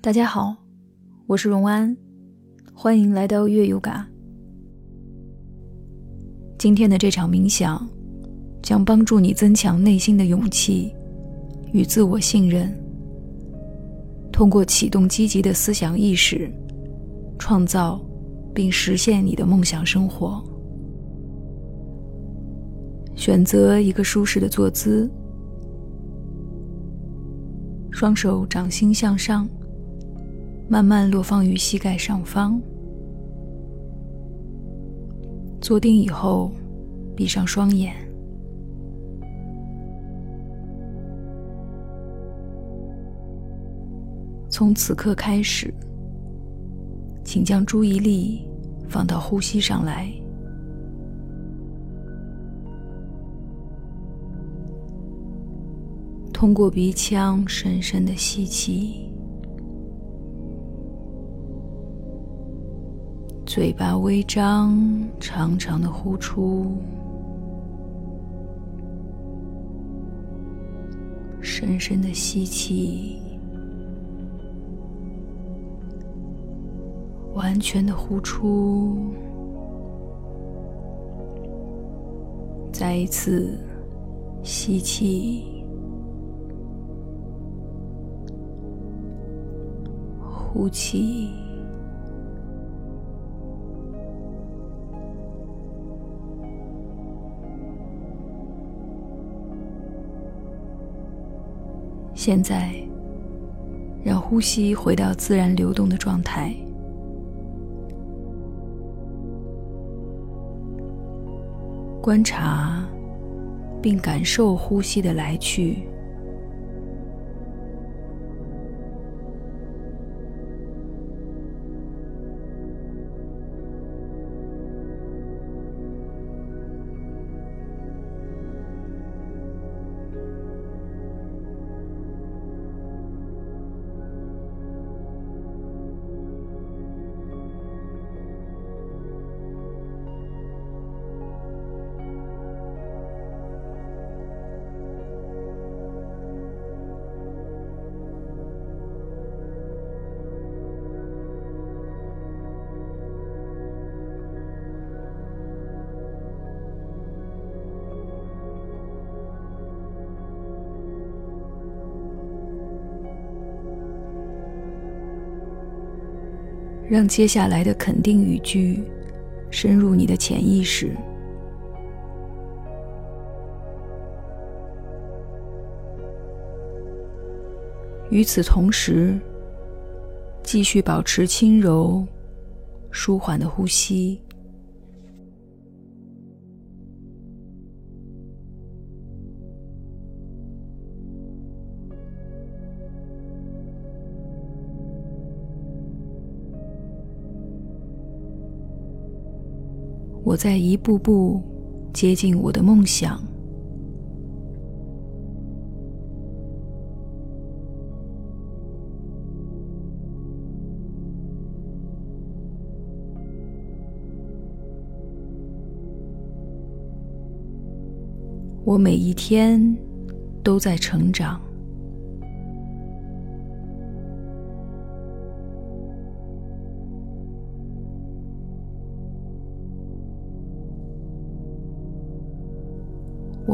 大家好，我是荣安，欢迎来到月游嘎。今天的这场冥想将帮助你增强内心的勇气与自我信任，通过启动积极的思想意识，创造并实现你的梦想生活。选择一个舒适的坐姿，双手掌心向上。慢慢落放于膝盖上方。坐定以后，闭上双眼。从此刻开始，请将注意力放到呼吸上来，通过鼻腔深深的吸气。嘴巴微张，长长的呼出，深深的吸气，完全的呼出，再一次吸气，呼气。现在，让呼吸回到自然流动的状态，观察并感受呼吸的来去。让接下来的肯定语句深入你的潜意识。与此同时，继续保持轻柔、舒缓的呼吸。我在一步步接近我的梦想。我每一天都在成长。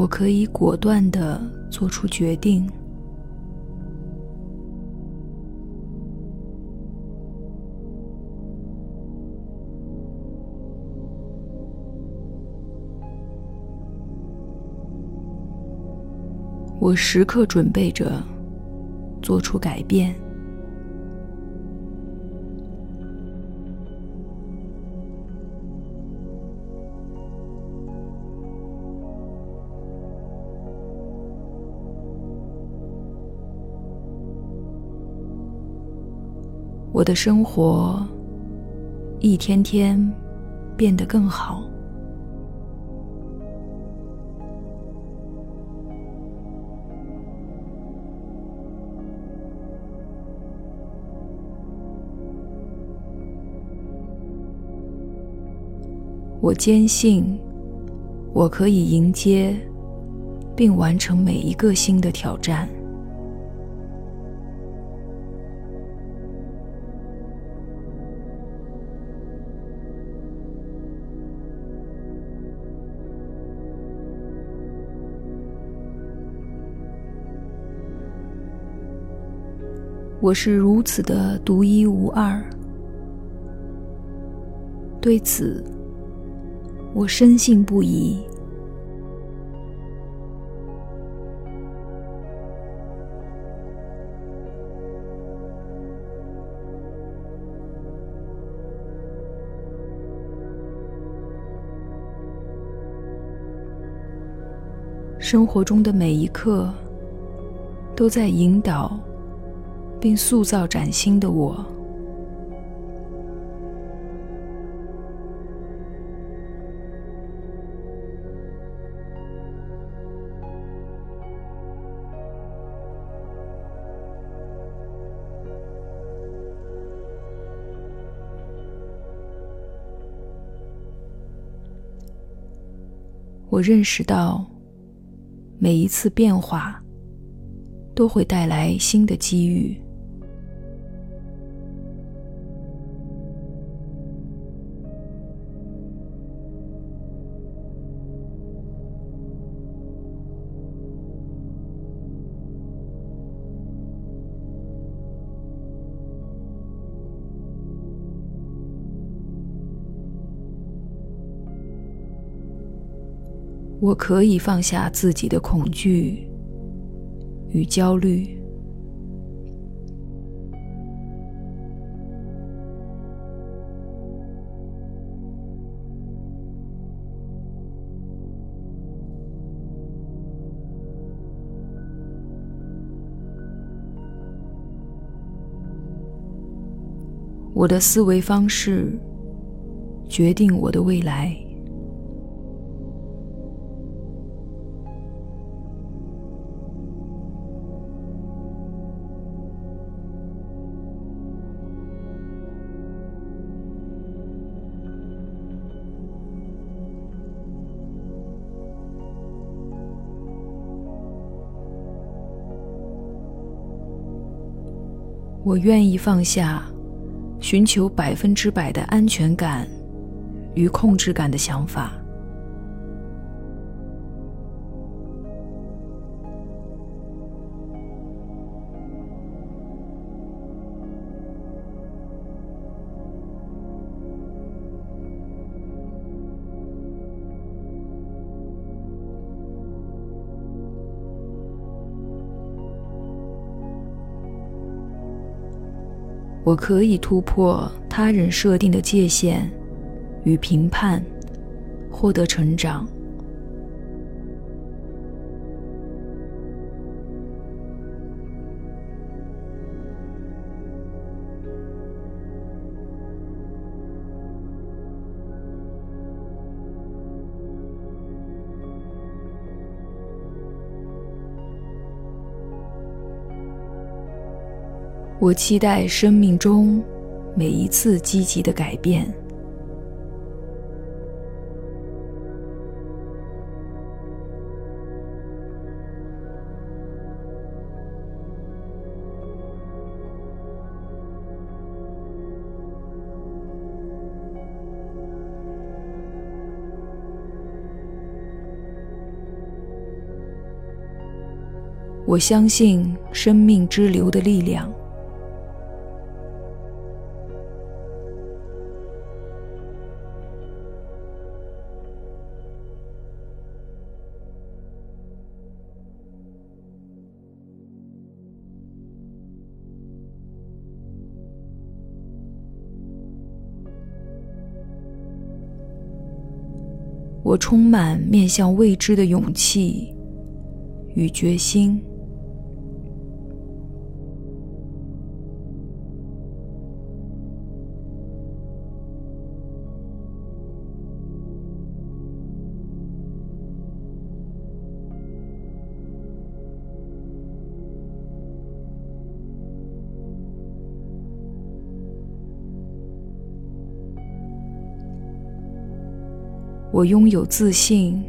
我可以果断的做出决定。我时刻准备着做出改变。我的生活一天天变得更好。我坚信，我可以迎接并完成每一个新的挑战。我是如此的独一无二。对此，我深信不疑。生活中的每一刻，都在引导并塑造崭新的我。我认识到。每一次变化都会带来新的机遇。我可以放下自己的恐惧与焦虑。我的思维方式决定我的未来。我愿意放下寻求百分之百的安全感与控制感的想法。我可以突破他人设定的界限与评判，获得成长。我期待生命中每一次积极的改变。我相信生命之流的力量。我充满面向未知的勇气与决心。我拥有自信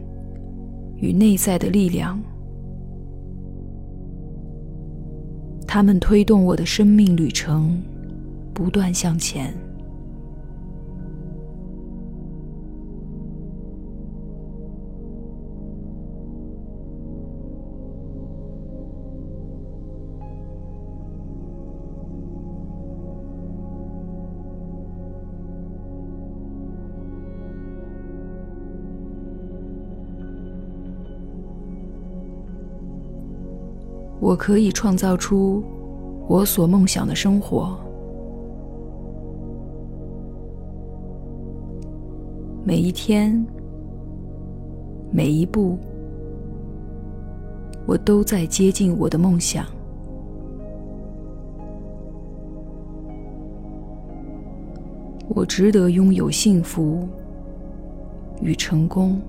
与内在的力量，他们推动我的生命旅程不断向前。我可以创造出我所梦想的生活。每一天，每一步，我都在接近我的梦想。我值得拥有幸福与成功。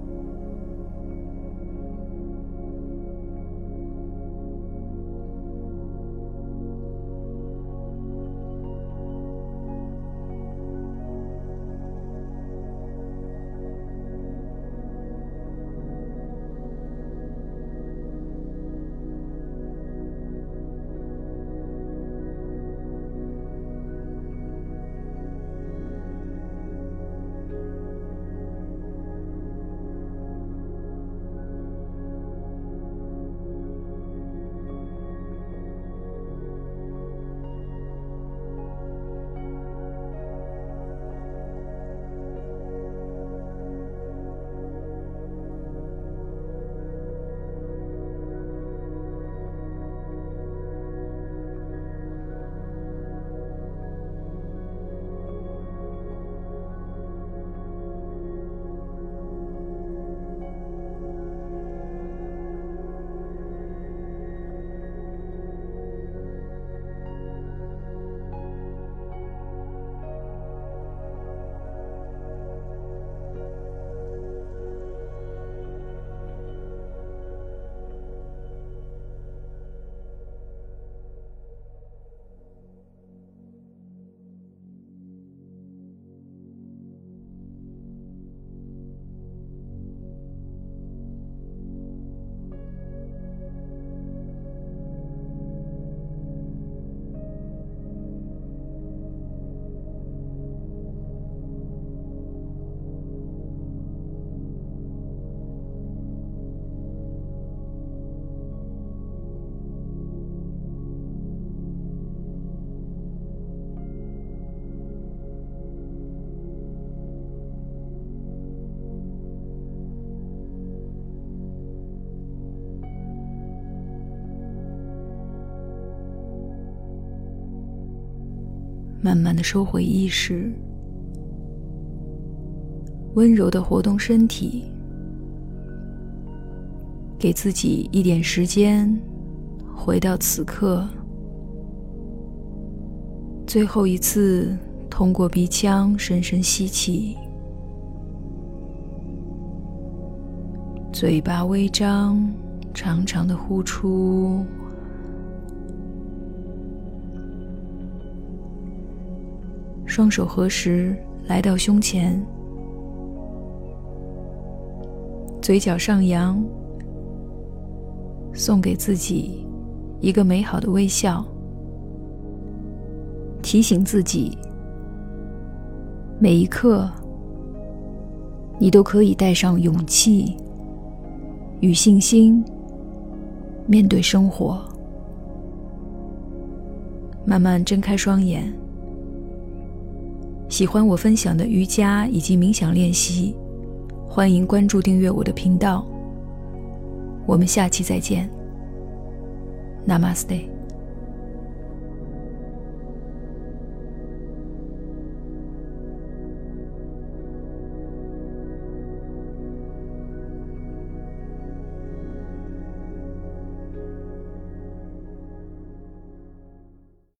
慢慢的收回意识，温柔的活动身体，给自己一点时间，回到此刻。最后一次，通过鼻腔深深吸气，嘴巴微张，长长的呼出。双手合十，来到胸前，嘴角上扬，送给自己一个美好的微笑，提醒自己，每一刻你都可以带上勇气与信心，面对生活。慢慢睁开双眼。喜欢我分享的瑜伽以及冥想练习，欢迎关注订阅我的频道。我们下期再见，Namaste。